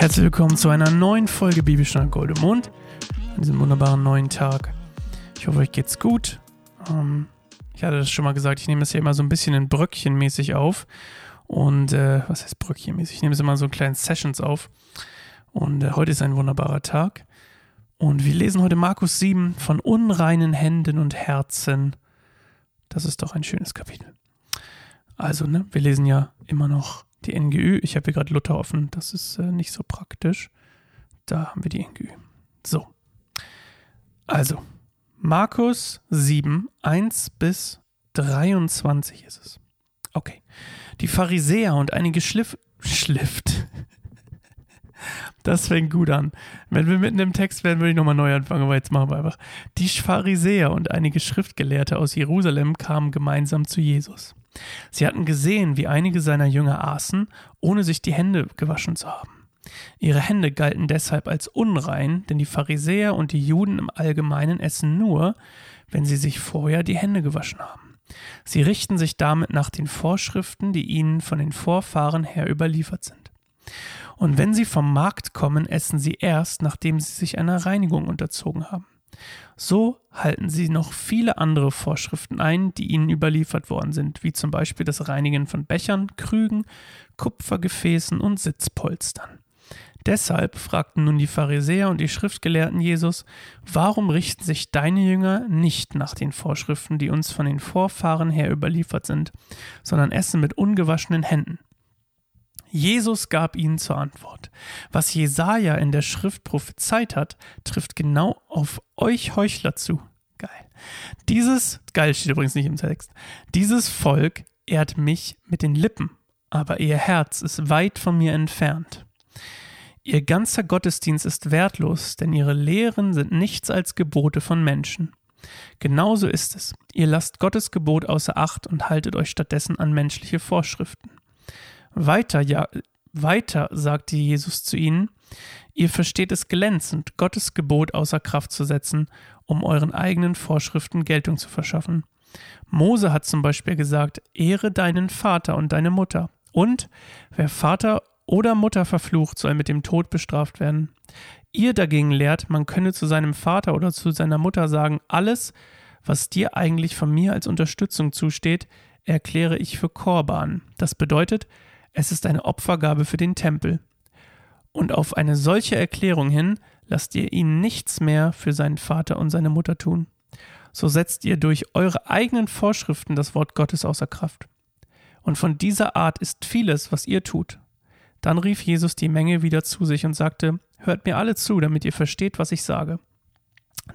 Herzlich willkommen zu einer neuen Folge Bibelstunde Goldemond an diesem wunderbaren neuen Tag. Ich hoffe, euch geht's gut. Ähm, ich hatte das schon mal gesagt, ich nehme es ja immer so ein bisschen in Bröckchen mäßig auf. Und äh, was heißt Bröckchen mäßig? Ich nehme es immer so in kleinen Sessions auf. Und äh, heute ist ein wunderbarer Tag. Und wir lesen heute Markus 7 von unreinen Händen und Herzen. Das ist doch ein schönes Kapitel. Also, ne, wir lesen ja immer noch die NGÜ. Ich habe hier gerade Luther offen, das ist äh, nicht so praktisch. Da haben wir die NGÜ. So. Also, Markus 7, 1 bis 23 ist es. Okay. Die Pharisäer und einige Schliff, Schlift. Das fängt gut an. Wenn wir mitten im Text wären, würde ich nochmal neu anfangen, aber jetzt machen wir einfach. Die Pharisäer und einige Schriftgelehrte aus Jerusalem kamen gemeinsam zu Jesus. Sie hatten gesehen, wie einige seiner Jünger aßen, ohne sich die Hände gewaschen zu haben. Ihre Hände galten deshalb als unrein, denn die Pharisäer und die Juden im Allgemeinen essen nur, wenn sie sich vorher die Hände gewaschen haben. Sie richten sich damit nach den Vorschriften, die ihnen von den Vorfahren her überliefert sind. Und wenn sie vom Markt kommen, essen sie erst, nachdem sie sich einer Reinigung unterzogen haben. So halten sie noch viele andere Vorschriften ein, die ihnen überliefert worden sind, wie zum Beispiel das Reinigen von Bechern, Krügen, Kupfergefäßen und Sitzpolstern. Deshalb fragten nun die Pharisäer und die Schriftgelehrten Jesus, warum richten sich deine Jünger nicht nach den Vorschriften, die uns von den Vorfahren her überliefert sind, sondern essen mit ungewaschenen Händen? Jesus gab ihnen zur Antwort. Was Jesaja in der Schrift prophezeit hat, trifft genau auf euch Heuchler zu. Geil. Dieses, geil steht übrigens nicht im Text. Dieses Volk ehrt mich mit den Lippen, aber ihr Herz ist weit von mir entfernt. Ihr ganzer Gottesdienst ist wertlos, denn ihre Lehren sind nichts als Gebote von Menschen. Genauso ist es. Ihr lasst Gottes Gebot außer Acht und haltet euch stattdessen an menschliche Vorschriften. Weiter, ja, weiter sagte Jesus zu ihnen, ihr versteht es glänzend, Gottes Gebot außer Kraft zu setzen, um euren eigenen Vorschriften Geltung zu verschaffen. Mose hat zum Beispiel gesagt, ehre deinen Vater und deine Mutter. Und wer Vater oder Mutter verflucht, soll mit dem Tod bestraft werden. Ihr dagegen lehrt, man könne zu seinem Vater oder zu seiner Mutter sagen, alles, was dir eigentlich von mir als Unterstützung zusteht, erkläre ich für Korban. Das bedeutet, es ist eine Opfergabe für den Tempel. Und auf eine solche Erklärung hin lasst ihr ihn nichts mehr für seinen Vater und seine Mutter tun. So setzt ihr durch eure eigenen Vorschriften das Wort Gottes außer Kraft. Und von dieser Art ist vieles, was ihr tut. Dann rief Jesus die Menge wieder zu sich und sagte, Hört mir alle zu, damit ihr versteht, was ich sage.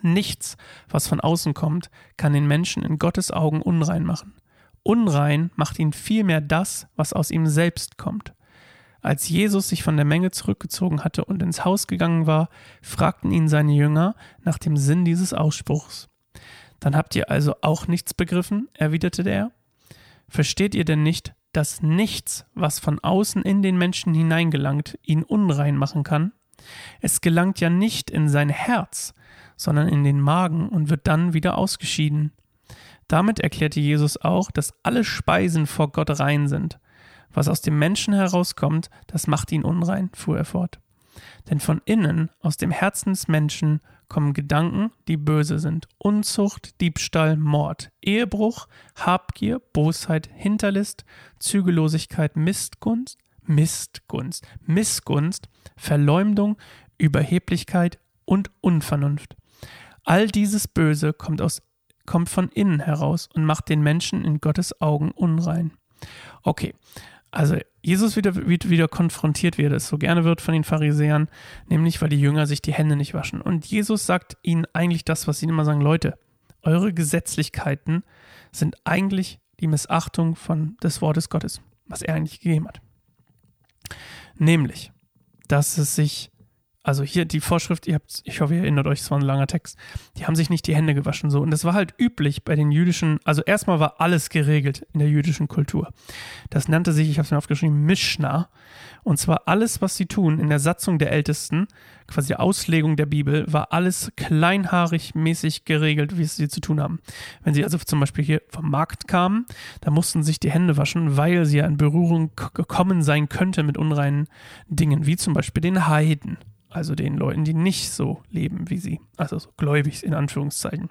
Nichts, was von außen kommt, kann den Menschen in Gottes Augen unrein machen. Unrein macht ihn vielmehr das, was aus ihm selbst kommt. Als Jesus sich von der Menge zurückgezogen hatte und ins Haus gegangen war, fragten ihn seine Jünger nach dem Sinn dieses Ausspruchs. Dann habt ihr also auch nichts begriffen, erwiderte er. Versteht ihr denn nicht, dass nichts, was von außen in den Menschen hineingelangt, ihn unrein machen kann? Es gelangt ja nicht in sein Herz, sondern in den Magen und wird dann wieder ausgeschieden. Damit erklärte Jesus auch, dass alle Speisen vor Gott rein sind. Was aus dem Menschen herauskommt, das macht ihn unrein, fuhr er fort. Denn von innen, aus dem Herzen des Menschen, kommen Gedanken, die böse sind. Unzucht, Diebstahl, Mord, Ehebruch, Habgier, Bosheit, Hinterlist, Zügellosigkeit, Mistgunst, Mistgunst, Missgunst, Verleumdung, Überheblichkeit und Unvernunft. All dieses Böse kommt aus kommt von innen heraus und macht den Menschen in Gottes Augen unrein. Okay, also Jesus wieder, wieder konfrontiert, wie er das so gerne wird von den Pharisäern, nämlich weil die Jünger sich die Hände nicht waschen. Und Jesus sagt ihnen eigentlich das, was sie immer sagen, Leute, eure Gesetzlichkeiten sind eigentlich die Missachtung von des Wortes Gottes, was er eigentlich gegeben hat. Nämlich, dass es sich Also hier die Vorschrift, ihr habt, ich hoffe, ihr erinnert euch, es war ein langer Text. Die haben sich nicht die Hände gewaschen so. Und das war halt üblich bei den jüdischen, also erstmal war alles geregelt in der jüdischen Kultur. Das nannte sich, ich habe es mir aufgeschrieben, Mishnah. Und zwar alles, was sie tun in der Satzung der Ältesten, quasi die Auslegung der Bibel, war alles kleinhaarig mäßig geregelt, wie es sie zu tun haben. Wenn sie also zum Beispiel hier vom Markt kamen, da mussten sich die Hände waschen, weil sie ja in Berührung gekommen sein könnte mit unreinen Dingen, wie zum Beispiel den Heiden also den Leuten, die nicht so leben wie sie, also so gläubig in Anführungszeichen.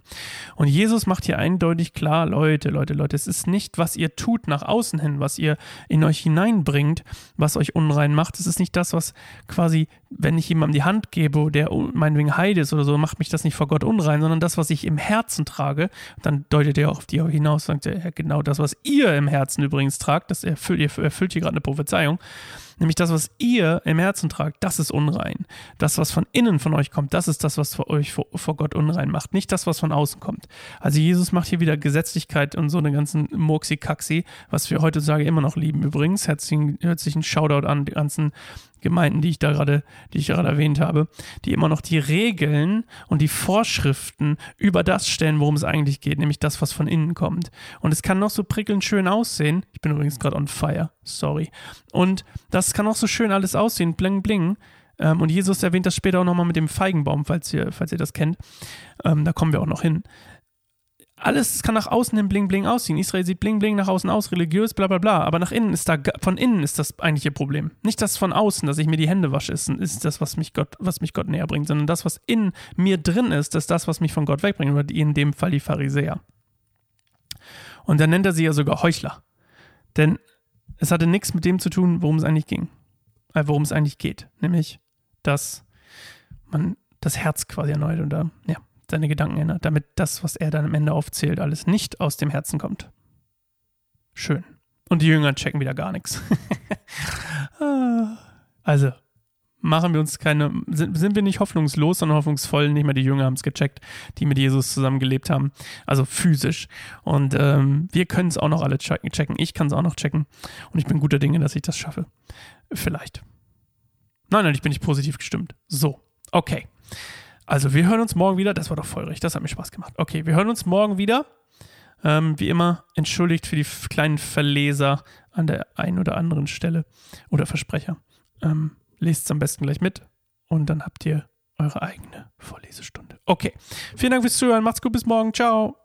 Und Jesus macht hier eindeutig klar, Leute, Leute, Leute, es ist nicht, was ihr tut nach außen hin, was ihr in euch hineinbringt, was euch unrein macht. Es ist nicht das, was quasi, wenn ich jemandem die Hand gebe, der meinetwegen Heide ist oder so, macht mich das nicht vor Gott unrein, sondern das, was ich im Herzen trage. Dann deutet er auch auf die hinaus, sagt er, genau das, was ihr im Herzen übrigens tragt, das erfüllt, erfüllt hier gerade eine Prophezeiung. Nämlich das, was ihr im Herzen tragt, das ist unrein. Das, was von innen von euch kommt, das ist das, was für euch vor, vor Gott unrein macht. Nicht das, was von außen kommt. Also Jesus macht hier wieder Gesetzlichkeit und so eine ganzen Murksi-Kaxi, was wir heutzutage immer noch lieben übrigens. Herzlichen, herzlichen Shoutout an die ganzen Gemeinden, die ich da gerade, die ich gerade erwähnt habe, die immer noch die Regeln und die Vorschriften über das stellen, worum es eigentlich geht, nämlich das, was von innen kommt. Und es kann noch so prickelnd schön aussehen. Ich bin übrigens gerade on fire, sorry. Und das kann auch so schön alles aussehen, bling bling. Ähm, und Jesus erwähnt das später auch nochmal mit dem Feigenbaum, falls ihr, falls ihr das kennt. Ähm, da kommen wir auch noch hin alles kann nach außen hin bling bling aussehen. Israel sieht bling bling nach außen aus, religiös, bla bla bla. Aber nach innen ist da, von innen ist das eigentliche Problem. Nicht das von außen, dass ich mir die Hände wasche, ist, ist das, was mich Gott, was mich Gott näher bringt, sondern das, was in mir drin ist, ist das, was mich von Gott wegbringt. Oder in dem Fall die Pharisäer. Und dann nennt er sie ja sogar Heuchler. Denn es hatte nichts mit dem zu tun, worum es eigentlich ging. Äh, worum es eigentlich geht. Nämlich, dass man das Herz quasi erneut oder, ja, seine Gedanken ändert, damit das, was er dann am Ende aufzählt, alles nicht aus dem Herzen kommt. Schön. Und die Jünger checken wieder gar nichts. also, machen wir uns keine, sind, sind wir nicht hoffnungslos, sondern hoffnungsvoll. Nicht mal die Jünger haben es gecheckt, die mit Jesus zusammen gelebt haben. Also physisch. Und ähm, wir können es auch noch alle checken. Ich kann es auch noch checken. Und ich bin guter Dinge, dass ich das schaffe. Vielleicht. Nein, nein, ich bin nicht positiv gestimmt. So, okay. Also, wir hören uns morgen wieder. Das war doch recht. Das hat mir Spaß gemacht. Okay, wir hören uns morgen wieder. Ähm, wie immer, entschuldigt für die kleinen Verleser an der einen oder anderen Stelle oder Versprecher. Ähm, lest es am besten gleich mit und dann habt ihr eure eigene Vorlesestunde. Okay, vielen Dank fürs Zuhören. Macht's gut, bis morgen. Ciao.